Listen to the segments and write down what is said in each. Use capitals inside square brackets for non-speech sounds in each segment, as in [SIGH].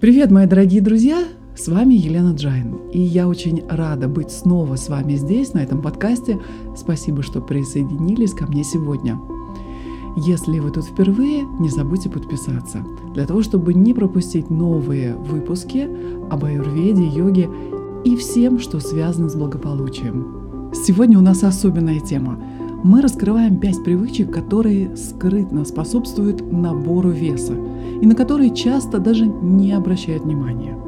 Привет, мои дорогие друзья! С вами Елена Джайн, и я очень рада быть снова с вами здесь, на этом подкасте. Спасибо, что присоединились ко мне сегодня. Если вы тут впервые, не забудьте подписаться, для того, чтобы не пропустить новые выпуски об аюрведе, йоге и всем, что связано с благополучием. Сегодня у нас особенная тема. Мы раскрываем пять привычек, которые скрытно способствуют набору веса и на которые часто даже не обращают внимания.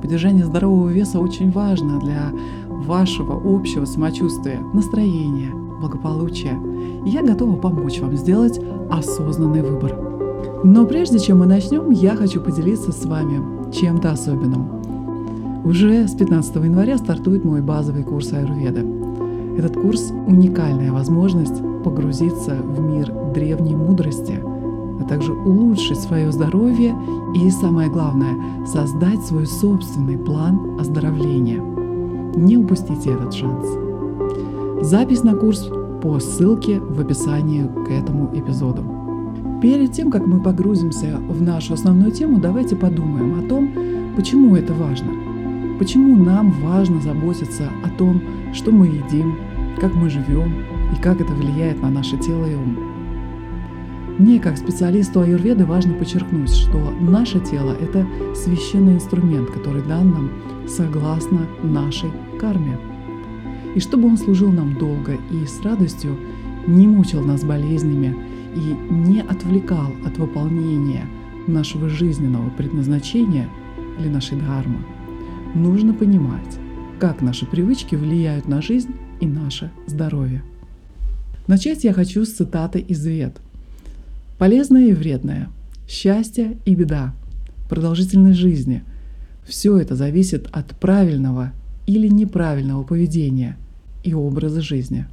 Поддержание здорового веса очень важно для вашего общего самочувствия, настроения, благополучия. Я готова помочь вам сделать осознанный выбор. Но прежде чем мы начнем, я хочу поделиться с вами чем-то особенным. Уже с 15 января стартует мой базовый курс аюрведа. Этот курс – уникальная возможность погрузиться в мир древней мудрости, а также улучшить свое здоровье и, самое главное, создать свой собственный план оздоровления. Не упустите этот шанс. Запись на курс по ссылке в описании к этому эпизоду. Перед тем, как мы погрузимся в нашу основную тему, давайте подумаем о том, почему это важно – Почему нам важно заботиться о том, что мы едим, как мы живем и как это влияет на наше тело и ум? Мне, как специалисту аюрведы, важно подчеркнуть, что наше тело – это священный инструмент, который дан нам согласно нашей карме. И чтобы он служил нам долго и с радостью, не мучил нас болезнями и не отвлекал от выполнения нашего жизненного предназначения или нашей дхармы – нужно понимать, как наши привычки влияют на жизнь и наше здоровье. Начать я хочу с цитаты из Вед. Полезное и вредное, счастье и беда, продолжительность жизни – все это зависит от правильного или неправильного поведения и образа жизни.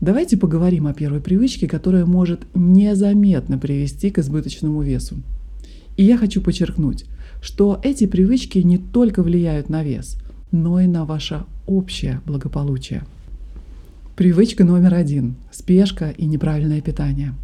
Давайте поговорим о первой привычке, которая может незаметно привести к избыточному весу. И я хочу подчеркнуть – что эти привычки не только влияют на вес, но и на ваше общее благополучие. Привычка номер один – спешка и неправильное питание.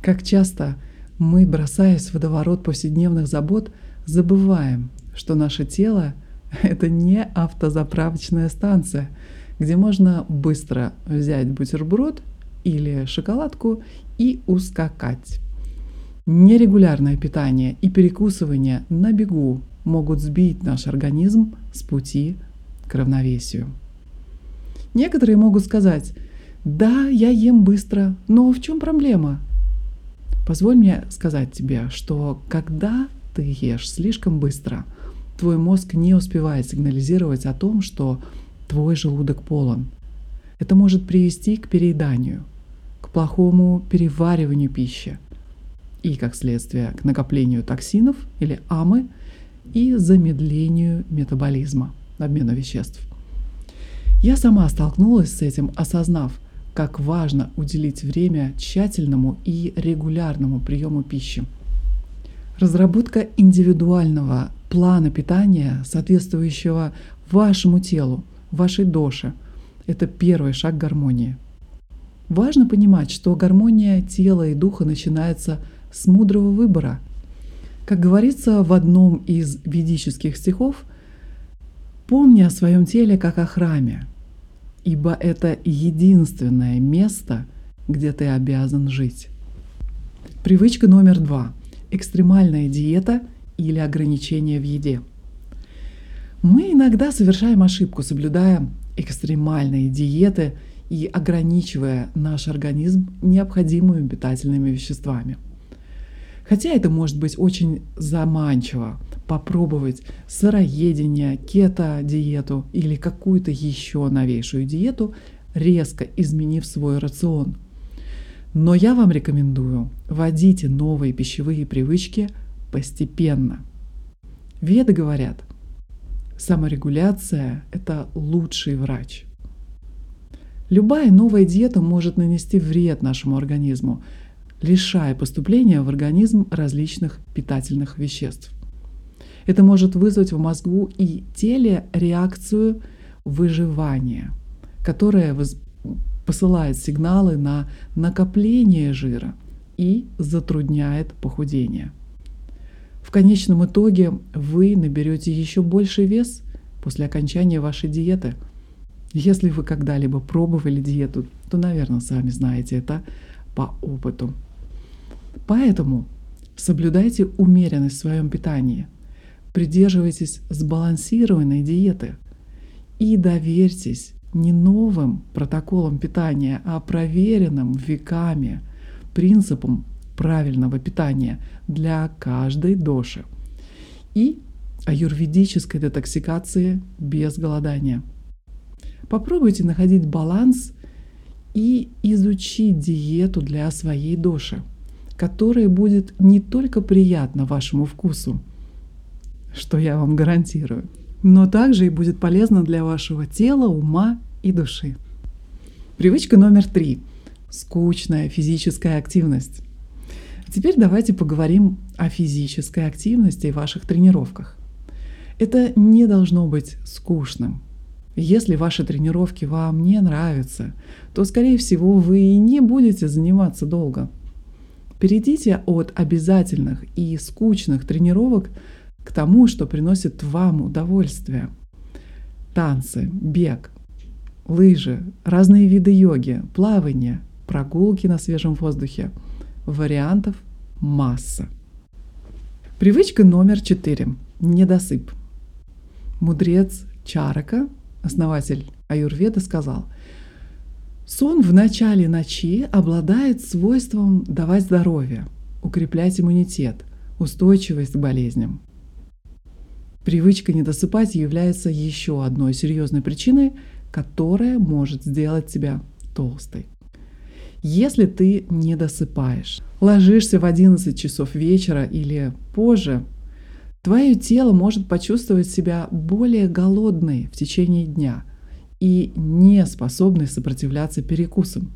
Как часто мы, бросаясь в водоворот повседневных забот, забываем, что наше тело – это не автозаправочная станция, где можно быстро взять бутерброд или шоколадку и ускакать. Нерегулярное питание и перекусывание на бегу могут сбить наш организм с пути к равновесию. Некоторые могут сказать, да, я ем быстро, но в чем проблема? Позволь мне сказать тебе, что когда ты ешь слишком быстро, твой мозг не успевает сигнализировать о том, что твой желудок полон. Это может привести к перееданию, к плохому перевариванию пищи – и, как следствие, к накоплению токсинов или амы и замедлению метаболизма, обмена веществ. Я сама столкнулась с этим, осознав, как важно уделить время тщательному и регулярному приему пищи. Разработка индивидуального плана питания, соответствующего вашему телу, вашей доше, это первый шаг гармонии. Важно понимать, что гармония тела и духа начинается с мудрого выбора. Как говорится в одном из ведических стихов, «Помни о своем теле как о храме, ибо это единственное место, где ты обязан жить». Привычка номер два – экстремальная диета или ограничение в еде. Мы иногда совершаем ошибку, соблюдая экстремальные диеты и ограничивая наш организм необходимыми питательными веществами – Хотя это может быть очень заманчиво попробовать сыроедение, кето-диету или какую-то еще новейшую диету, резко изменив свой рацион. Но я вам рекомендую, вводите новые пищевые привычки постепенно. Веды говорят, саморегуляция – это лучший врач. Любая новая диета может нанести вред нашему организму, лишая поступления в организм различных питательных веществ. Это может вызвать в мозгу и теле реакцию выживания, которая посылает сигналы на накопление жира и затрудняет похудение. конечном итоге вы наберете еще больший вес после окончания вашей диеты. Если вы когда-либо пробовали диету, то, наверное, сами знаете это по опыту. Поэтому соблюдайте умеренность в своем питании, придерживайтесь сбалансированной диеты и доверьтесь не новым протоколам питания, а проверенным веками принципам правильного питания для каждой доши и аюрведической детоксикации без голодания. Попробуйте находить баланс и изучить диету для своей доши, которая будет не только приятна вашему вкусу, что я вам гарантирую, но также и будет полезна для вашего тела, ума и души. Привычка номер три – скучная физическая активность. Теперь давайте поговорим о физической активности и ваших тренировках. Это не должно быть скучным. Если ваши тренировки вам не нравятся, то, скорее всего, вы и не будете заниматься долго. Перейдите от обязательных и скучных тренировок к тому, что приносит вам удовольствие. Танцы, бег, лыжи, разные виды йоги, плавание, прогулки на свежем воздухе – Вариантов масса. Привычка номер четыре. Недосып. Мудрец Чарака, основатель Аюрведа, сказал, сон в начале ночи обладает свойством давать здоровье, укреплять иммунитет, устойчивость к болезням. Привычка недосыпать является еще одной серьезной причиной, которая может сделать тебя толстой. Если ты не досыпаешь, ложишься в 11 часов вечера или позже, твое тело может почувствовать себя более голодной в течение дня и не способной сопротивляться перекусам,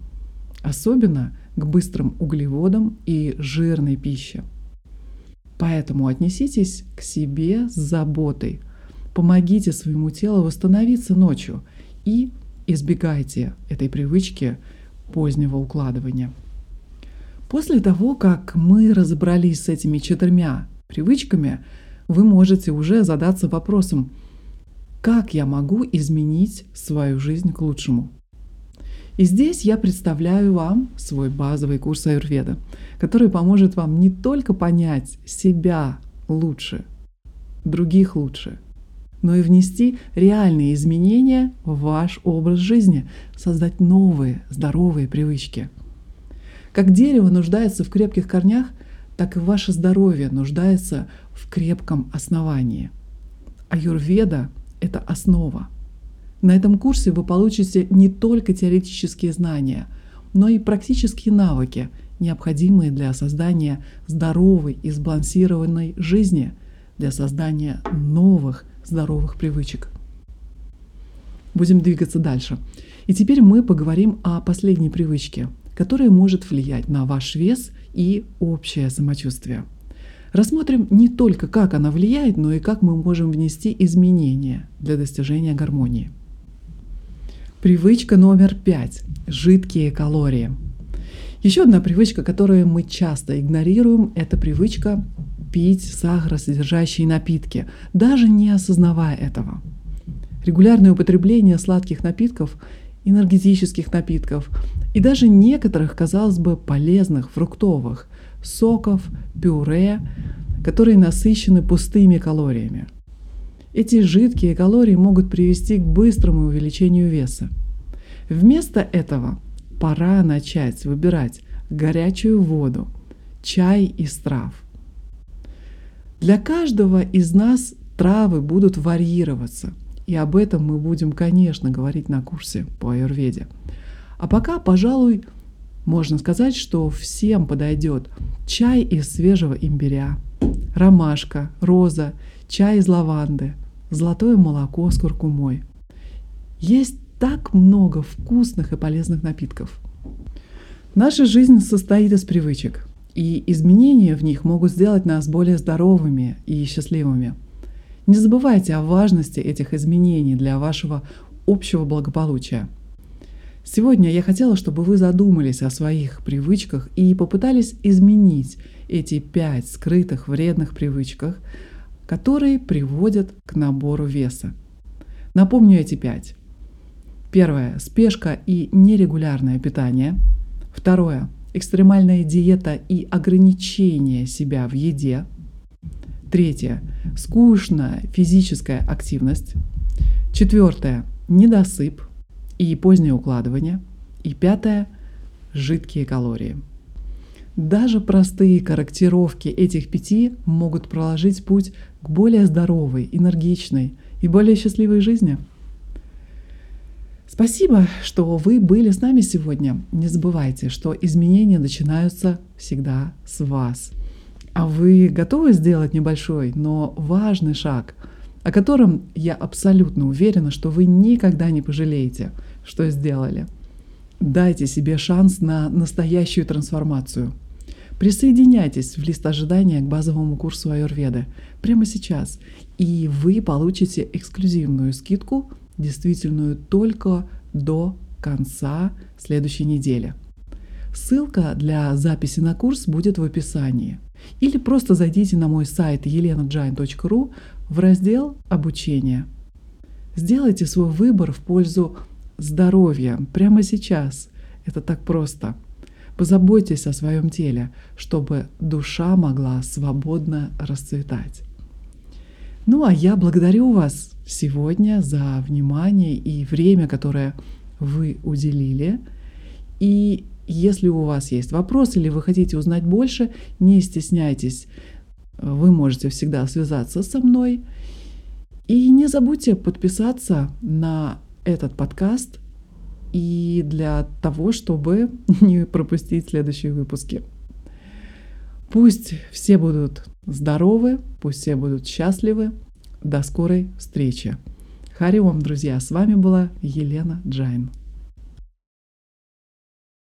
особенно к быстрым углеводам и жирной пище. Поэтому отнеситесь к себе с заботой, помогите своему телу восстановиться ночью и избегайте этой привычки – позднего укладывания. После того, как мы разобрались с этими четырьмя привычками, вы можете уже задаться вопросом, как я могу изменить свою жизнь к лучшему. И здесь я представляю вам свой базовый курс аюрведа, который поможет вам не только понять себя лучше, других лучше – но и внести реальные изменения в ваш образ жизни, создать новые здоровые привычки. Как дерево нуждается в крепких корнях, так и ваше здоровье нуждается в крепком основании. Аюрведа – это основа. На этом курсе вы получите не только теоретические знания, но и практические навыки, необходимые для создания здоровой и сбалансированной жизни, для создания новых здоровых привычек. Будем двигаться дальше. И теперь мы поговорим о последней привычке, которая может влиять на ваш вес и общее самочувствие. Рассмотрим не только, как она влияет, но и как мы можем внести изменения для достижения гармонии. Привычка номер пять – жидкие калории. Еще одна привычка, которую мы часто игнорируем, это привычка пить сахаросодержащие напитки, даже не осознавая этого. Регулярное употребление сладких напитков, энергетических напитков и даже некоторых, казалось бы, полезных фруктовых соков, пюре, которые насыщены пустыми калориями. Эти жидкие калории могут привести к быстрому увеличению веса. Вместо этого пора начать выбирать горячую воду, чай из трав – для каждого из нас травы будут варьироваться. И об этом мы будем, конечно, говорить на курсе по аюрведе. А пока, пожалуй, можно сказать, что всем подойдет чай из свежего имбиря, ромашка, роза, чай из лаванды, золотое молоко с куркумой. Есть так много вкусных и полезных напитков. Наша жизнь состоит из привычек и изменения в них могут сделать нас более здоровыми и счастливыми. Не забывайте о важности этих изменений для вашего общего благополучия. Сегодня я хотела, чтобы вы задумались о своих привычках и попытались изменить эти пять скрытых вредных привычках, которые приводят к набору веса. Напомню эти пять. Первое – спешка и нерегулярное питание. Второе – экстремальная диета и ограничение себя в еде. Третье – скучная физическая активность. Четвертое – недосып и позднее укладывание. И пятое – жидкие калории. Даже простые корректировки этих пяти могут проложить путь к более здоровой, энергичной и более счастливой жизни – Спасибо, что вы были с нами сегодня. Не забывайте, что изменения начинаются всегда с вас. А вы готовы сделать небольшой, но важный шаг, о котором я абсолютно уверена, что вы никогда не пожалеете, что сделали. Дайте себе шанс на настоящую трансформацию. Присоединяйтесь в лист ожидания к базовому курсу Аюрведы прямо сейчас, и вы получите эксклюзивную скидку действительную только до конца следующей недели. Ссылка для записи на курс будет в описании. Или просто зайдите на мой сайт elenajain.ru в раздел «Обучение». Сделайте свой выбор в пользу здоровья прямо сейчас. Это так просто. Позаботьтесь о своем теле, чтобы душа могла свободно расцветать. Ну а я благодарю вас сегодня за внимание и время, которое вы уделили. И если у вас есть вопрос или вы хотите узнать больше, не стесняйтесь, вы можете всегда связаться со мной. И не забудьте подписаться на этот подкаст и для того, чтобы [LAUGHS] не пропустить следующие выпуски. Пусть все будут здоровы, пусть все будут счастливы. До скорой встречи. Хари Ом, друзья, с вами была Елена Джайн.